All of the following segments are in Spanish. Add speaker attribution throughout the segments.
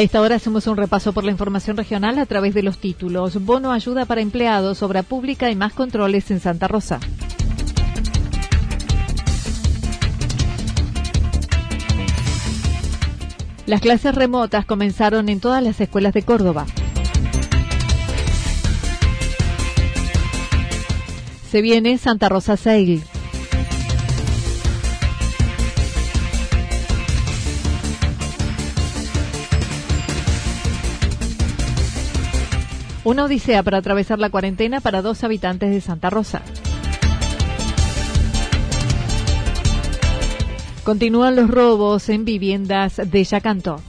Speaker 1: A esta hora hacemos un repaso por la información regional a través de los títulos. Bono ayuda para empleados, obra pública y más controles en Santa Rosa. Las clases remotas comenzaron en todas las escuelas de Córdoba. Se viene Santa Rosa Sail. Una odisea para atravesar la cuarentena para dos habitantes de Santa Rosa. Continúan los robos en viviendas de Yacanto.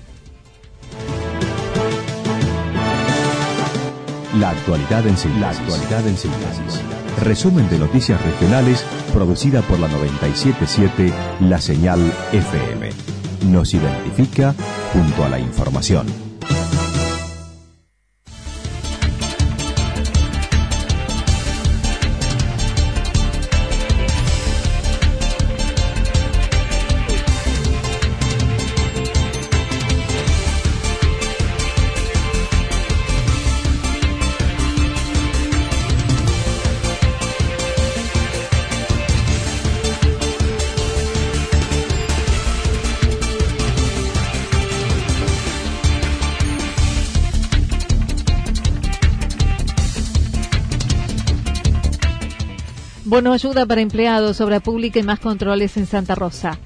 Speaker 2: La actualidad en síntesis. La actualidad en síntesis. Resumen de noticias regionales producida por la 977 La Señal FM. Nos identifica junto a la información.
Speaker 1: Bono ayuda para empleados, obra pública y más controles en Santa Rosa.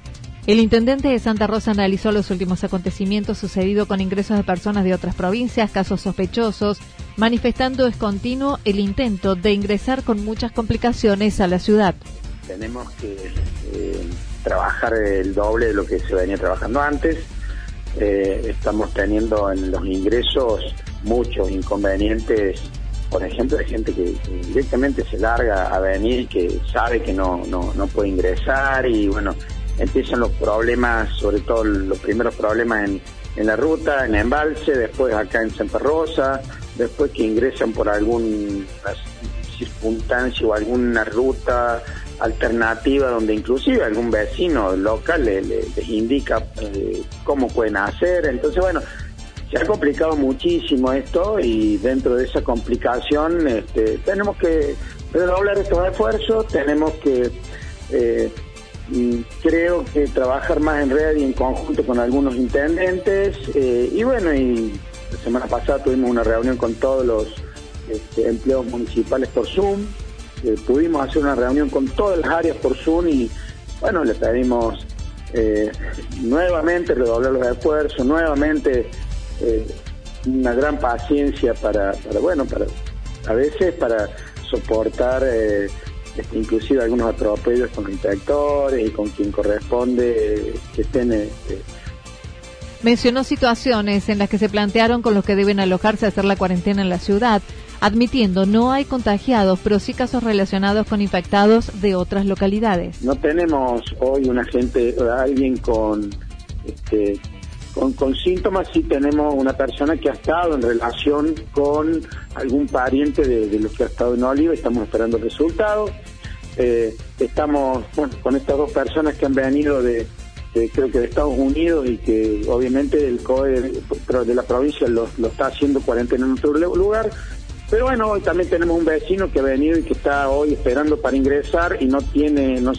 Speaker 1: El intendente de Santa Rosa analizó los últimos acontecimientos sucedidos con ingresos de personas de otras provincias, casos sospechosos, manifestando es continuo el intento de ingresar con muchas complicaciones a la ciudad.
Speaker 3: Tenemos que eh, trabajar el doble de lo que se venía trabajando antes. Eh, estamos teniendo en los ingresos muchos inconvenientes por ejemplo, hay gente que, directamente se larga a venir, que sabe que no, no, no puede ingresar y bueno, empiezan los problemas, sobre todo los primeros problemas en, en la ruta, en embalse, después acá en Santa Rosa, después que ingresan por alguna circunstancia o alguna ruta alternativa donde inclusive algún vecino local les indica eh, cómo pueden hacer. Entonces, bueno, se ha complicado muchísimo esto y dentro de esa complicación este, tenemos que redoblar estos esfuerzos, tenemos que, eh, creo que trabajar más en red y en conjunto con algunos intendentes eh, y bueno, y la semana pasada tuvimos una reunión con todos los este, empleados municipales por Zoom, eh, pudimos hacer una reunión con todas las áreas por Zoom y bueno, le pedimos nuevamente redoblar los esfuerzos, nuevamente eh, una gran paciencia para, para, bueno, para a veces para soportar eh, este, inclusive algunos atropellos con los inspectores y con quien corresponde que estén... Este,
Speaker 1: Mencionó situaciones en las que se plantearon con los que deben alojarse a hacer la cuarentena en la ciudad, admitiendo no hay contagiados, pero sí casos relacionados con infectados de otras localidades.
Speaker 3: No tenemos hoy una gente, alguien con este, con, síntomas sí tenemos una persona que ha estado en relación con algún pariente de, los que ha estado en Oliva, estamos esperando el resultado. eh, estamos con estas dos personas que han venido de, creo que de Estados Unidos y que obviamente el COE de la provincia lo, está haciendo cuarentena en otro lugar. Pero bueno, hoy también tenemos un vecino que ha venido y que está hoy esperando para ingresar y no tiene, no,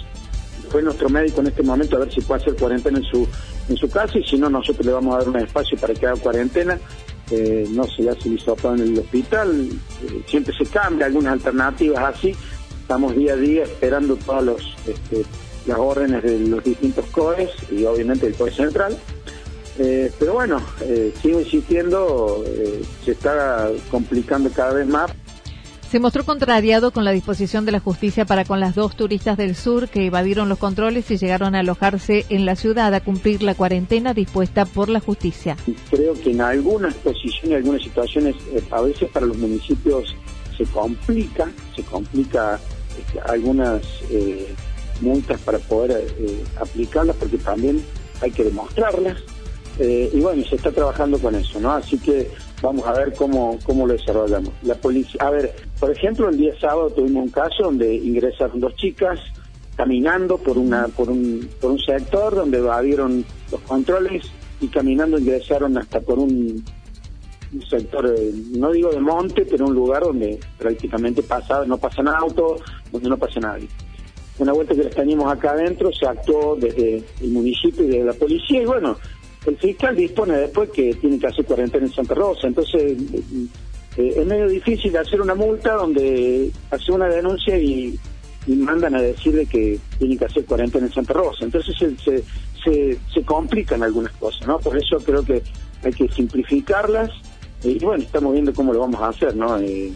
Speaker 3: fue nuestro médico en este momento a ver si puede hacer cuarentena en su en su casa y si no nosotros le vamos a dar un espacio para que haga cuarentena. Eh, no sé ya si hizo en el hospital, eh, siempre se cambia algunas alternativas así. Estamos día a día esperando todas este, las órdenes de los distintos COEs y obviamente el COE central. Eh, pero bueno, sigo insistiendo, se está complicando cada vez más
Speaker 1: se mostró contrariado con la disposición de la justicia para con las dos turistas del sur que evadieron los controles y llegaron a alojarse en la ciudad a cumplir la cuarentena dispuesta por la justicia.
Speaker 3: Creo que en algunas posiciones, algunas situaciones, eh, a veces para los municipios se complica, se complica este, algunas eh, multas para poder eh, aplicarlas porque también hay que demostrarlas. y bueno, se está trabajando con eso, ¿no? Así que vamos a ver cómo, cómo lo desarrollamos. La policía, a ver, por ejemplo, el día sábado tuvimos un caso donde ingresaron dos chicas caminando por una por un, por un sector donde evadieron los controles y caminando ingresaron hasta por un, sector, eh, no digo de monte, pero un lugar donde prácticamente pasa, no pasan autos, donde no pasa nadie. Una vuelta que les teníamos acá adentro, se actuó desde el municipio y desde la policía y bueno, el fiscal dispone después que tiene que hacer cuarentena en Santa Rosa. Entonces, eh, es medio difícil hacer una multa donde hace una denuncia y, mandan a decirle que tiene que hacer cuarentena en Santa Rosa. Entonces se, se, se, complican algunas cosas, ¿no? Por eso creo que hay que simplificarlas y bueno, estamos viendo cómo lo vamos a hacer, ¿no?
Speaker 1: Eh,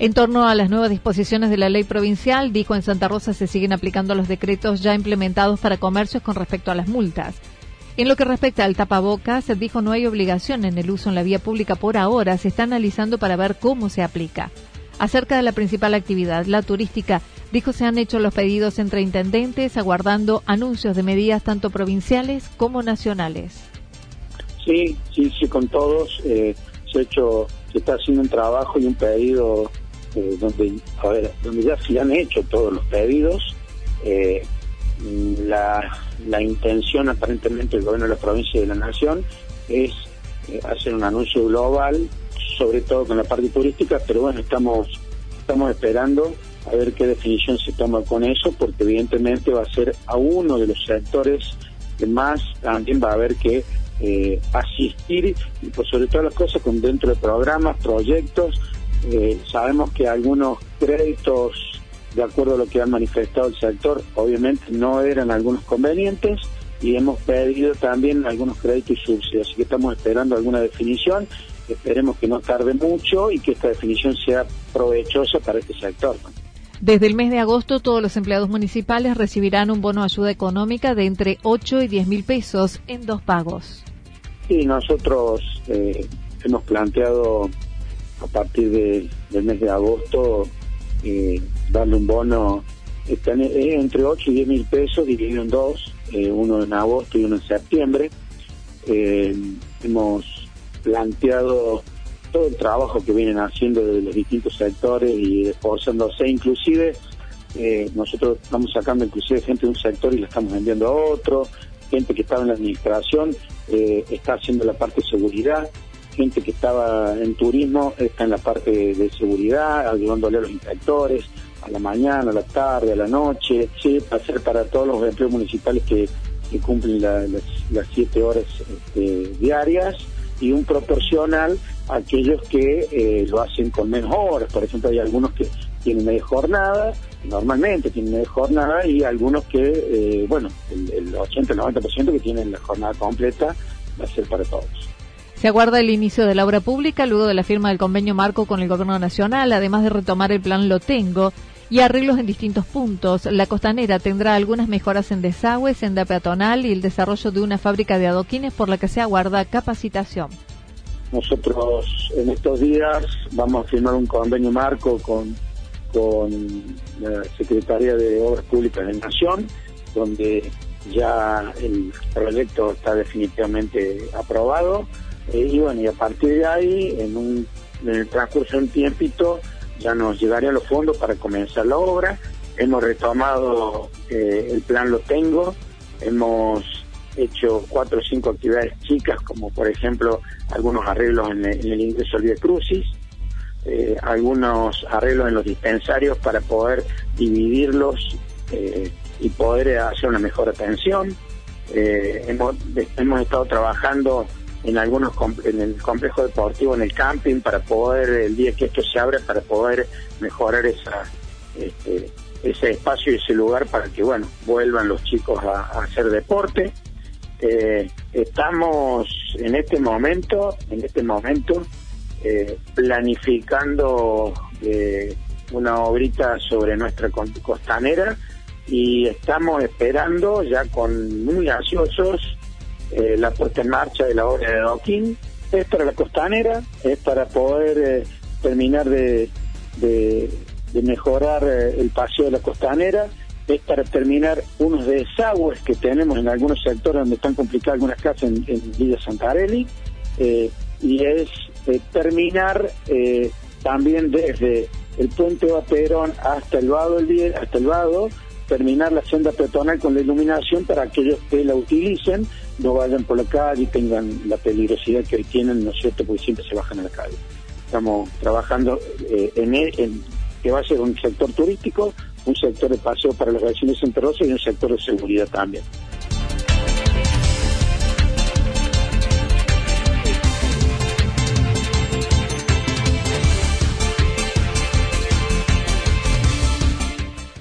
Speaker 1: en torno a las nuevas disposiciones de la ley provincial, dijo en Santa Rosa se siguen aplicando los decretos ya implementados para comercios con respecto a las multas. En lo que respecta al tapabocas, dijo no hay obligación en el uso en la vía pública por ahora, se está analizando para ver cómo se aplica. Acerca de la principal actividad, la turística, dijo se han hecho los pedidos entre intendentes, aguardando anuncios de medidas tanto provinciales como nacionales.
Speaker 3: Sí, sí, sí, con todos. Eh, se, hecho, se está haciendo un trabajo y un pedido eh, donde, a ver, donde ya se han hecho todos los pedidos. Eh, la, la intención aparentemente del gobierno de la provincia y de la nación es eh, hacer un anuncio global, sobre todo con la parte turística, pero bueno, estamos, estamos esperando a ver qué definición se toma con eso, porque evidentemente va a ser a uno de los sectores que más también va a haber que eh, asistir, y por sobre todas las cosas, con dentro de programas, proyectos, eh, sabemos que algunos créditos de acuerdo a lo que han manifestado el sector, obviamente no eran algunos convenientes y hemos pedido también algunos créditos y subsidios, así que estamos esperando alguna definición, esperemos que no tarde mucho y que esta definición sea provechosa para este sector.
Speaker 1: Desde el mes de agosto, todos los empleados municipales recibirán un bono de ayuda económica de entre 8 y 10 mil pesos en dos pagos.
Speaker 3: Sí, nosotros eh, hemos planteado a partir del mes de agosto eh, darle un bono. Entre 8 y 10 mil pesos dividido en dos, eh, uno en agosto y uno en septiembre. Eh, hemos planteado todo el trabajo que vienen haciendo desde los distintos sectores y esforzándose. Inclusive eh, nosotros estamos sacando inclusive gente de un sector y la estamos enviando a otro, gente que estaba en la administración está haciendo la parte de seguridad, gente que estaba en turismo está en la parte de seguridad, ayudándole a los inspectores, a la mañana, a la tarde, a la noche, sí, va ser para todos los empleos municipales que, cumplen las, siete horas este, diarias y un proporcional a aquellos que eh, lo hacen con menos horas. Por ejemplo, hay algunos que tienen media jornada, normalmente tienen media jornada, y algunos que, eh, bueno, el, el 80, el 90% que tienen la jornada completa va a ser para todos.
Speaker 1: Se aguarda el inicio de la obra pública luego de la firma del convenio marco con el Gobierno Nacional, además de retomar el plan Lo Tengo y arreglos en distintos puntos. La costanera tendrá algunas mejoras en desagüe, senda peatonal y el desarrollo de una fábrica de adoquines por la que se aguarda capacitación.
Speaker 3: Nosotros en estos días vamos a firmar un convenio marco con, con la Secretaría de Obras Públicas de Nación, donde ya el proyecto está definitivamente aprobado eh, y bueno, y a partir de ahí, en, un, en el transcurso de un tiempito, ya nos llegarían los fondos para comenzar la obra. hemos retomado eh, el plan Lo Tengo, hemos hecho cuatro o cinco actividades chicas, como por ejemplo algunos arreglos en el, ingreso al Vía Crucis, eh, algunos arreglos en los dispensarios para poder dividirlos eh, y poder hacer una mejor atención. hemos, hemos estado trabajando en algunos en el complejo deportivo, en el camping, para poder, el día que esto se abra, para poder mejorar esa, este, ese espacio y ese lugar para que, bueno, vuelvan los chicos a, hacer deporte. Eh, estamos en este momento, en este momento, eh, planificando eh, una obrita sobre nuestra costanera y estamos esperando ya con muy ansiosos la puesta en marcha de la obra de Doquín. Es para la costanera, es para poder terminar de, de mejorar eh, el paseo de la costanera, es para terminar unos desagües que tenemos en algunos sectores donde están complicadas algunas casas en, Villa Santarelli, eh, y es eh, terminar también desde el puente Baperón hasta el vado el hasta el vado terminar la senda peatonal con la iluminación para aquellos que la utilicen no vayan por la calle y tengan la peligrosidad que hoy tienen, ¿no es cierto?, porque siempre se bajan a la calle. Estamos trabajando en, e, en, que va a ser un sector turístico, un sector de paseo para relaciones entre Rosa y un sector de seguridad también.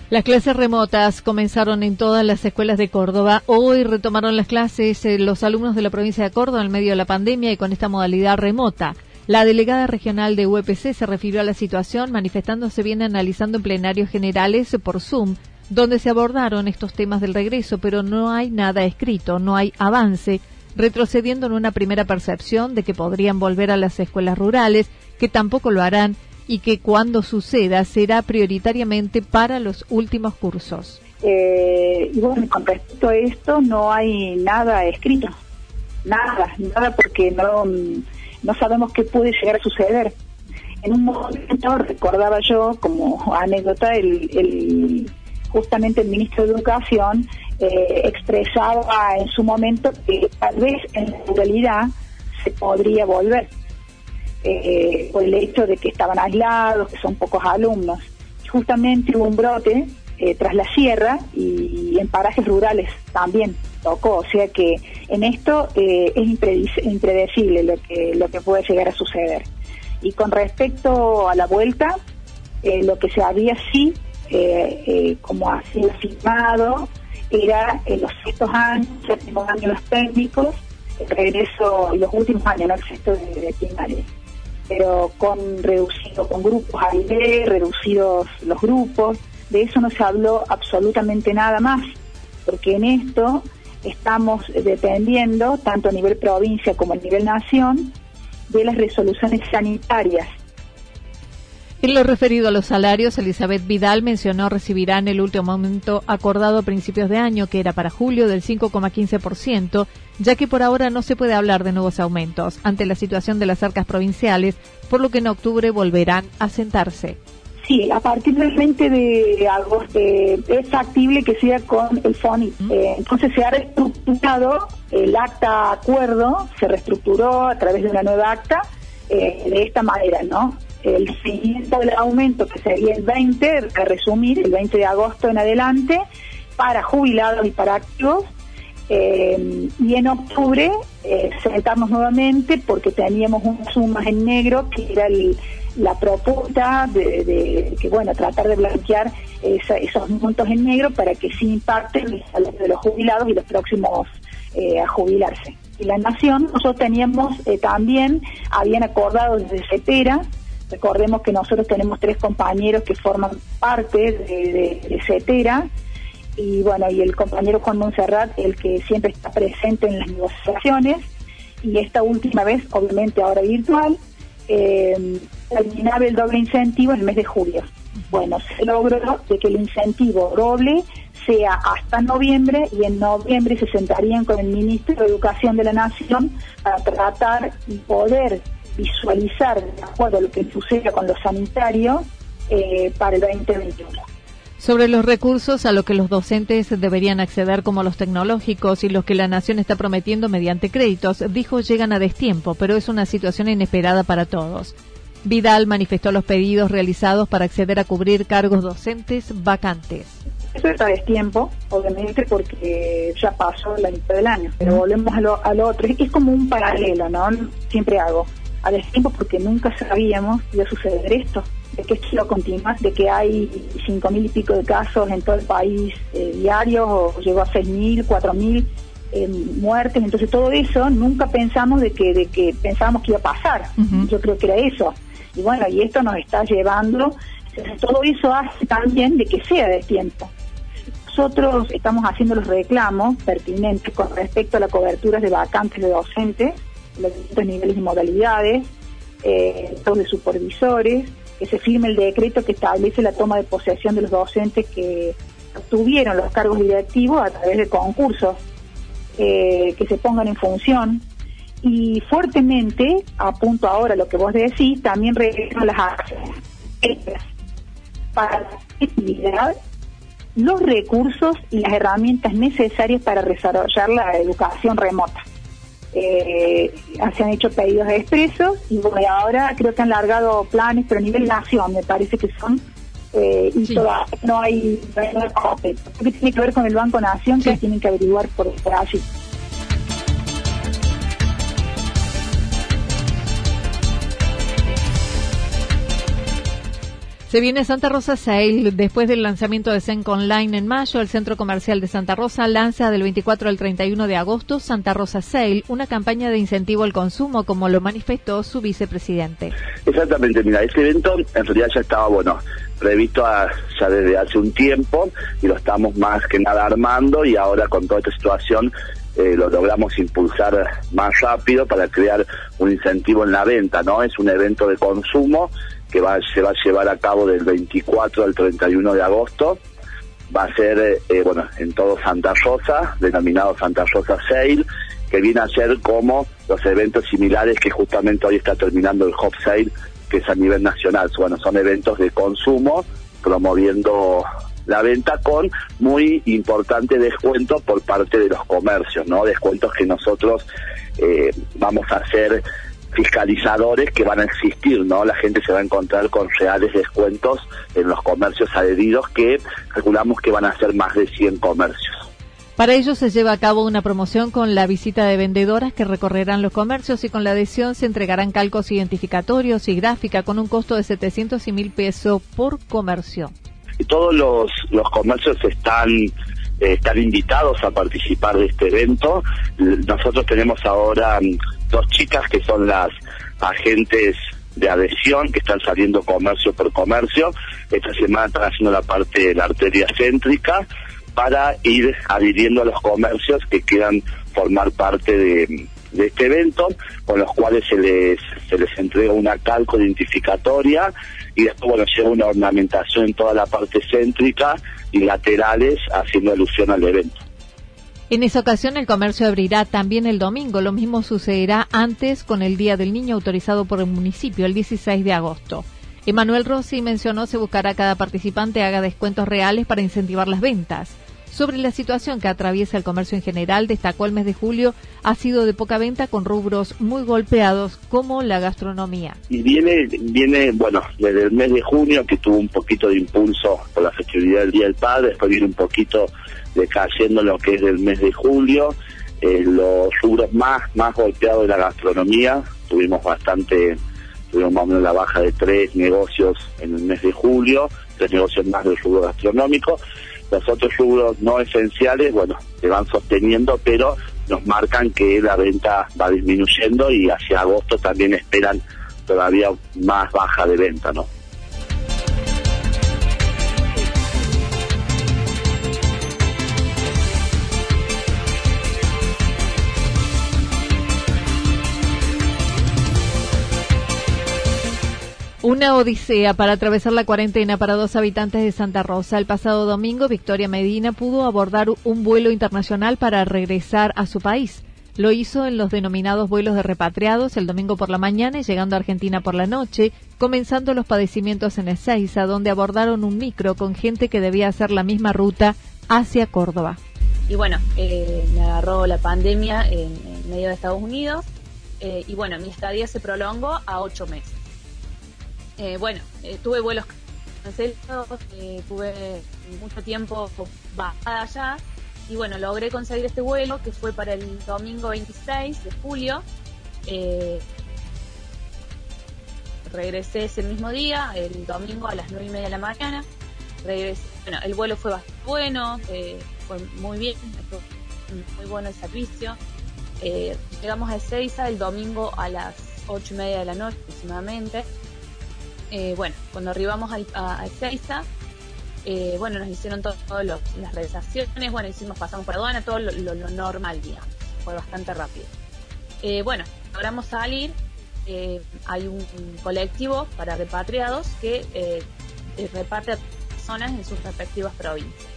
Speaker 1: Las clases remotas comenzaron en todas las escuelas de Córdoba. Hoy retomaron las clases eh, los alumnos de la provincia de Córdoba en medio de la pandemia y con esta modalidad remota. La delegada regional de UPC se refirió a la situación manifestándose bien analizando en plenarios generales por Zoom, donde se abordaron estos temas del regreso, pero no hay nada escrito, no hay avance, retrocediendo en una primera percepción de que podrían volver a las escuelas rurales, que tampoco lo harán y que cuando suceda será prioritariamente para los últimos cursos.
Speaker 4: Eh, bueno, con respecto a esto no hay nada escrito, nada, nada porque no no sabemos qué puede llegar a suceder. En un momento recordaba yo como anécdota el, justamente el ministro de Educación eh, expresaba en su momento que tal vez en realidad se podría volver eh, por el hecho de que estaban aislados, que son pocos alumnos. Justamente hubo un brote eh, tras la sierra y en parajes rurales también tocó, o sea que en esto eh, es impredecible lo que, lo que puede llegar a suceder. Y con respecto a la vuelta, eh, lo que se había sí, como ha sido firmado, era en los sextos años, séptimos años los técnicos, el regreso, y los últimos años, no el sexto de, de primaria pero con reducido con grupos aire, reducidos los grupos, de eso no se habló absolutamente nada más, porque en esto estamos dependiendo, tanto a nivel provincia como a nivel nación, de las resoluciones sanitarias.
Speaker 1: En lo referido a los salarios, Elizabeth Vidal mencionó recibirán el último aumento acordado a principios de año, que era para julio del 5,15%, ya que por ahora no se puede hablar de nuevos aumentos ante la situación de las arcas provinciales, por lo que en octubre volverán a sentarse.
Speaker 4: Sí, a partir del 20 de agosto eh, es factible que sea con el FONI. Eh, entonces se ha reestructurado el acta acuerdo, se reestructuró a través de una nueva acta eh, de esta manera, ¿no? El seguimiento del aumento, que sería el 20, a resumir, el 20 de agosto en adelante, para jubilados y para activos, y en octubre sentarnos nuevamente porque teníamos unas sumas en negro que era el, la propuesta de, que, bueno, tratar de blanquear esos montos en negro para que sí impacten el salario de los jubilados y los próximos eh, a jubilarse. Y la Nación, nosotros teníamos eh, también, habían acordado desde CETERA, recordemos que nosotros tenemos tres compañeros que forman parte de, de, CETERA, y bueno, y el compañero Juan Monserrat, el que siempre está presente en las negociaciones, y esta última vez, obviamente ahora virtual, eh, terminaba el doble incentivo en el mes de julio. Bueno, se logró de que el incentivo doble sea hasta noviembre y en noviembre se sentarían con el ministro de Educación de la Nación para tratar y poder visualizar, de acuerdo a lo que suceda con los sanitarios, eh, para el 2021.
Speaker 1: Sobre los recursos a los que los docentes deberían acceder como los tecnológicos y los que la nación está prometiendo mediante créditos, dijo llegan a destiempo, pero es una situación inesperada para todos. Vidal manifestó los pedidos realizados para acceder a cubrir cargos docentes vacantes.
Speaker 4: Eso está a destiempo, obviamente, porque ya pasó la mitad del año. Pero volvemos a lo, al otro. Es como un paralelo, ¿no? Siempre hago. A destiempo porque nunca sabíamos que iba a suceder esto de que esto lo continúa, de que hay cinco mil y pico de casos en todo el país eh, diarios, o llegó a seis mil, cuatro mil eh, muertes, entonces todo eso nunca pensamos de que, de que pensábamos que iba a pasar, yo creo que era eso, y bueno, y esto nos está llevando, todo eso hace también de que sea de tiempo. Nosotros estamos haciendo los reclamos pertinentes con respecto a la cobertura de vacantes de docentes, los distintos niveles y modalidades, eh, de supervisores, que se firme el decreto que establece la toma de posesión de los docentes que obtuvieron los cargos directivos a través de concursos eh, que se pongan en función. Y fuertemente, apunto ahora lo que vos decís, también regreso las acciones para la los recursos y las herramientas necesarias para desarrollar la educación remota eh, se han hecho pedidos expresos y bueno, ahora creo que han largado planes, pero a nivel nación me parece que son eh, y todavía no hay, no hay, que tiene que ver con el Banco Nación que tienen que averiguar por, por allí.
Speaker 1: Se viene Santa Rosa Sale. Después del lanzamiento de Senco Online en mayo, el Centro Comercial de Santa Rosa lanza del 24 al 31 de agosto Santa Rosa Sale, una campaña de incentivo al consumo, como lo manifestó su vicepresidente.
Speaker 5: Exactamente, mira, este evento en realidad ya estaba, bueno, previsto ya desde hace un tiempo y lo estamos más que nada armando y ahora con toda esta situación eh, lo logramos impulsar más rápido para crear un incentivo en la venta, ¿no? Es un evento de consumo que va, se va a llevar a cabo del 24 al 31 de agosto. Va a ser, eh, bueno, en todo Santa Rosa, denominado Santa Rosa Sale, que viene a ser como los eventos similares que justamente hoy está terminando el Hop Sale, que es a nivel nacional. Bueno, son eventos de consumo promoviendo la venta con muy importante descuento por parte de los comercios, ¿no? Descuentos que nosotros eh, vamos a hacer fiscalizadores que van a existir, ¿no? La gente se va a encontrar con reales descuentos en los comercios adheridos que calculamos que van a ser más de 100 comercios.
Speaker 1: Para ello se lleva a cabo una promoción con la visita de vendedoras que recorrerán los comercios y con la adhesión se entregarán calcos identificatorios y gráfica con un costo de 700 y mil pesos por comercio.
Speaker 5: Y todos los, los comercios están eh, están invitados a participar de este evento. Nosotros tenemos ahora mm, dos chicas que son las agentes de adhesión que están saliendo comercio por comercio. Esta semana están haciendo la parte de la arteria céntrica para ir adhiriendo a los comercios que quieran formar parte de, de este evento, con los cuales se les, se les entrega una calco identificatoria y después bueno, lleva una ornamentación en toda la parte céntrica y laterales haciendo alusión al evento.
Speaker 1: En esa ocasión el comercio abrirá también el domingo. Lo mismo sucederá antes con el Día del Niño autorizado por el municipio el 16 de agosto. Emanuel Rossi mencionó se buscará cada participante haga descuentos reales para incentivar las ventas. Sobre la situación que atraviesa el comercio en general, destacó el mes de julio ha sido de poca venta con rubros muy golpeados como la gastronomía.
Speaker 5: Y viene, viene, bueno, desde el mes de junio que tuvo un poquito de impulso por la festividad del Día del Padre, después viene un poquito decayendo lo que es del mes de julio. Eh, los rubros más, más golpeados de la gastronomía, tuvimos bastante, tuvimos más o menos la baja de tres negocios en el mes de julio, tres negocios más del rubro gastronómico los otros rubros no esenciales, bueno, se van sosteniendo, pero nos marcan que la venta va disminuyendo y hacia agosto también esperan todavía más baja de venta, ¿no?
Speaker 1: Una odisea para atravesar la cuarentena para dos habitantes de Santa Rosa. El pasado domingo, Victoria Medina pudo abordar un vuelo internacional para regresar a su país. Lo hizo en los denominados vuelos de repatriados el domingo por la mañana y llegando a Argentina por la noche, comenzando los padecimientos en Ezeiza, donde abordaron un micro con gente que debía hacer la misma ruta hacia Córdoba.
Speaker 6: Y bueno, eh, me agarró la pandemia en, medio de Estados Unidos eh, y bueno, mi estadía se prolongó a ocho meses. Eh, bueno, tuve vuelos cancelados, tuve mucho tiempo bajada allá y bueno, logré conseguir este vuelo que fue para el domingo 26 de julio. Eh, regresé ese mismo día, el domingo a las 9 y media de la mañana. Regresé, bueno, el vuelo fue bastante bueno, eh, fue muy bien, muy bueno el servicio. Eh, llegamos a Ezeiza el domingo a las 8 y media de la noche aproximadamente. Bueno, cuando arribamos a, a eh, bueno, nos hicieron todas las realizaciones, bueno, hicimos, pasamos por aduana, todo lo, normal, digamos. Fue bastante rápido. Eh, bueno, logramos salir. Eh, hay un, colectivo para repatriados que reparte a personas en sus respectivas provincias.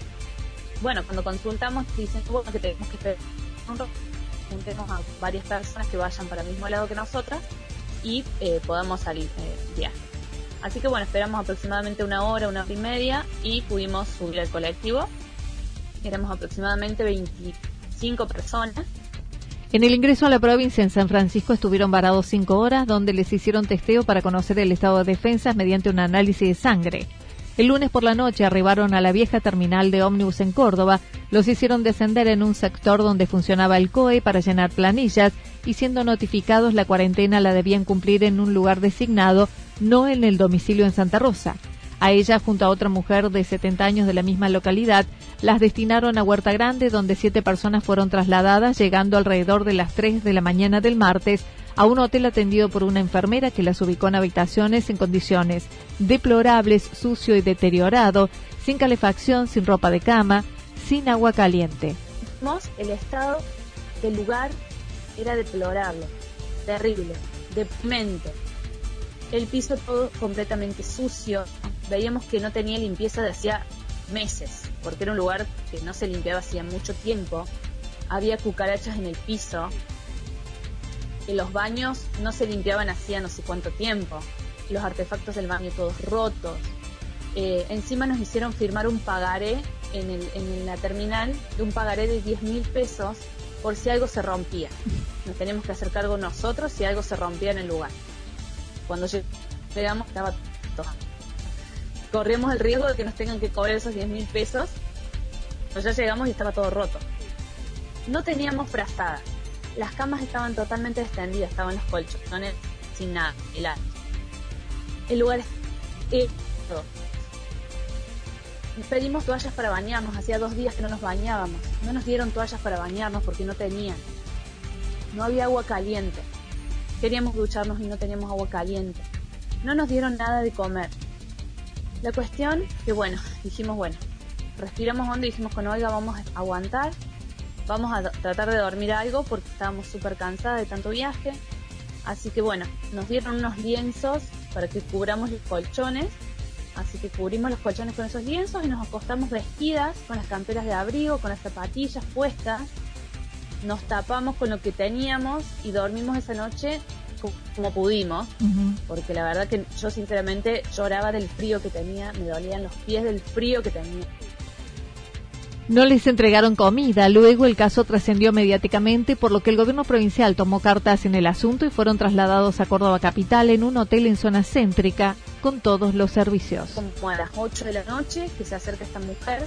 Speaker 6: Bueno, cuando consultamos, dicen que tenemos que esperar a varias personas que vayan para el mismo lado que nosotras y podamos salir de viaje. Así que bueno, esperamos aproximadamente una hora, una hora y media y pudimos subir al colectivo. Éramos aproximadamente 25 personas.
Speaker 1: En el ingreso a la provincia en San Francisco estuvieron varados cinco horas, donde les hicieron testeo para conocer el estado de defensas mediante un análisis de sangre. El lunes por la noche arribaron a la vieja terminal de ómnibus en Córdoba, los hicieron descender en un sector donde funcionaba el COE para llenar planillas y siendo notificados la cuarentena la debían cumplir en un lugar designado no en el domicilio en Santa Rosa. A ella, junto a otra mujer de 70 años de la misma localidad, las destinaron a Huerta Grande, donde siete personas fueron trasladadas, llegando alrededor de las 3 de la mañana del martes a un hotel atendido por una enfermera que las ubicó en habitaciones en condiciones deplorables, sucio y deteriorado, sin calefacción, sin ropa de cama, sin agua caliente.
Speaker 6: El estado del lugar era deplorable, terrible, deprimente el piso todo completamente sucio. Veíamos que no tenía limpieza de hacía meses, porque era un lugar que no se limpiaba hacía mucho tiempo. Había cucarachas en el piso. En los baños no se limpiaban hacía no sé cuánto tiempo. Los artefactos del baño todos rotos. Eh, encima nos hicieron firmar un pagaré en, la terminal de un pagaré de 10 mil pesos por si algo se rompía. Nos teníamos que hacer cargo nosotros si algo se rompía en el lugar. Cuando llegamos estaba todo. Corríamos el riesgo de que nos tengan que cobrar esos 10 mil pesos. Pero ya llegamos y estaba todo roto. No teníamos frazada. Las camas estaban totalmente extendidas, estaban los colchones sin nada, helado. El lugar es. Pedimos toallas para bañarnos, hacía dos días que no nos bañábamos. No nos dieron toallas para bañarnos porque no tenían. No había agua caliente. Queríamos ducharnos y no teníamos agua caliente. No nos dieron nada de comer. La cuestión que bueno, dijimos bueno, respiramos hondo y dijimos con oiga vamos a aguantar, vamos a tratar de dormir algo porque estábamos súper cansadas de tanto viaje. Así que bueno, nos dieron unos lienzos para que cubramos los colchones. Así que cubrimos los colchones con esos lienzos y nos acostamos vestidas con las camperas de abrigo, con las zapatillas puestas nos tapamos con lo que teníamos y dormimos esa noche como pudimos, porque la verdad que yo sinceramente lloraba del frío que tenía, me dolían los pies del frío que tenía.
Speaker 1: No les entregaron comida. Luego el caso trascendió mediáticamente, por lo que el gobierno provincial tomó cartas en el asunto y fueron trasladados a Córdoba Capital en un hotel en zona céntrica con todos los servicios.
Speaker 6: Como a las 8 de la noche que se acerca esta mujer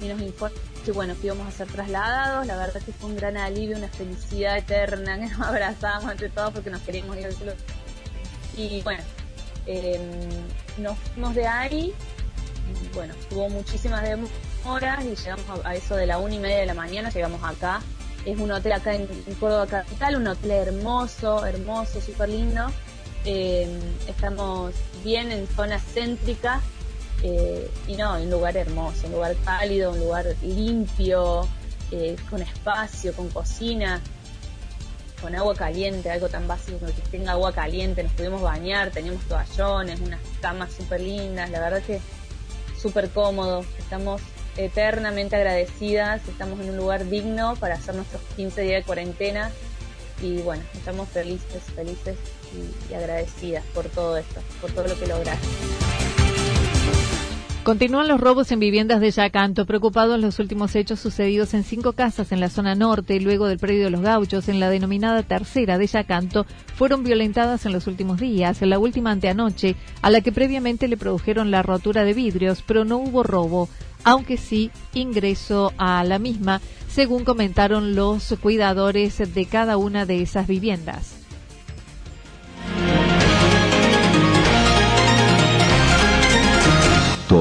Speaker 6: y nos informa que bueno, que íbamos a ser trasladados, la verdad que fue un gran alivio, una felicidad eterna, que nos abrazamos entre todos porque nos queríamos ir al cielo. Y bueno, em, nos fuimos de ahí, bueno, tuvo muchísimas demoras y llegamos a, eso de la una y media de la mañana, llegamos acá. Es un hotel acá en, Córdoba Capital, un hotel hermoso, hermoso, súper lindo. Em, estamos bien en zona céntrica, eh, y no, un lugar hermoso, un lugar cálido, un lugar limpio, eh, con espacio, con cocina, con agua caliente, algo tan básico como que tenga agua caliente, nos pudimos bañar, teníamos toallones, unas camas súper lindas, la verdad que súper cómodo, estamos eternamente agradecidas, estamos en un lugar digno para hacer nuestros 15 días de cuarentena y bueno, estamos felices, felices y, agradecidas por todo esto, por todo lo que lograste.
Speaker 1: Continúan los robos en viviendas de Yacanto, preocupados los últimos hechos sucedidos en cinco casas en la zona norte, luego del predio de los gauchos, en la denominada tercera de Yacanto, fueron violentadas en los últimos días, en la última anteanoche, a la que previamente le produjeron la rotura de vidrios, pero no hubo robo, aunque sí ingreso a la misma, según comentaron los cuidadores de cada una de esas viviendas.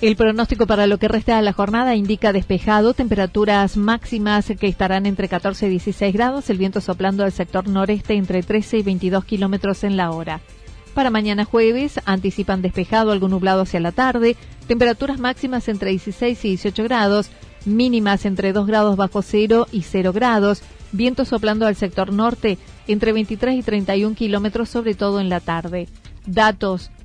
Speaker 1: El pronóstico para lo que resta de la jornada indica despejado, temperaturas máximas que estarán entre 14 y 16 grados, el viento soplando al sector noreste entre 13 y 22 kilómetros en la hora. Para mañana jueves anticipan despejado, algo nublado hacia la tarde, temperaturas máximas entre 16 y 18 grados, mínimas entre 2 grados bajo cero y 0 grados, viento soplando al sector norte entre 23 y 31 kilómetros, sobre todo en la tarde. Datos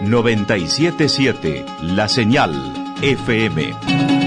Speaker 2: 977 La Señal FM.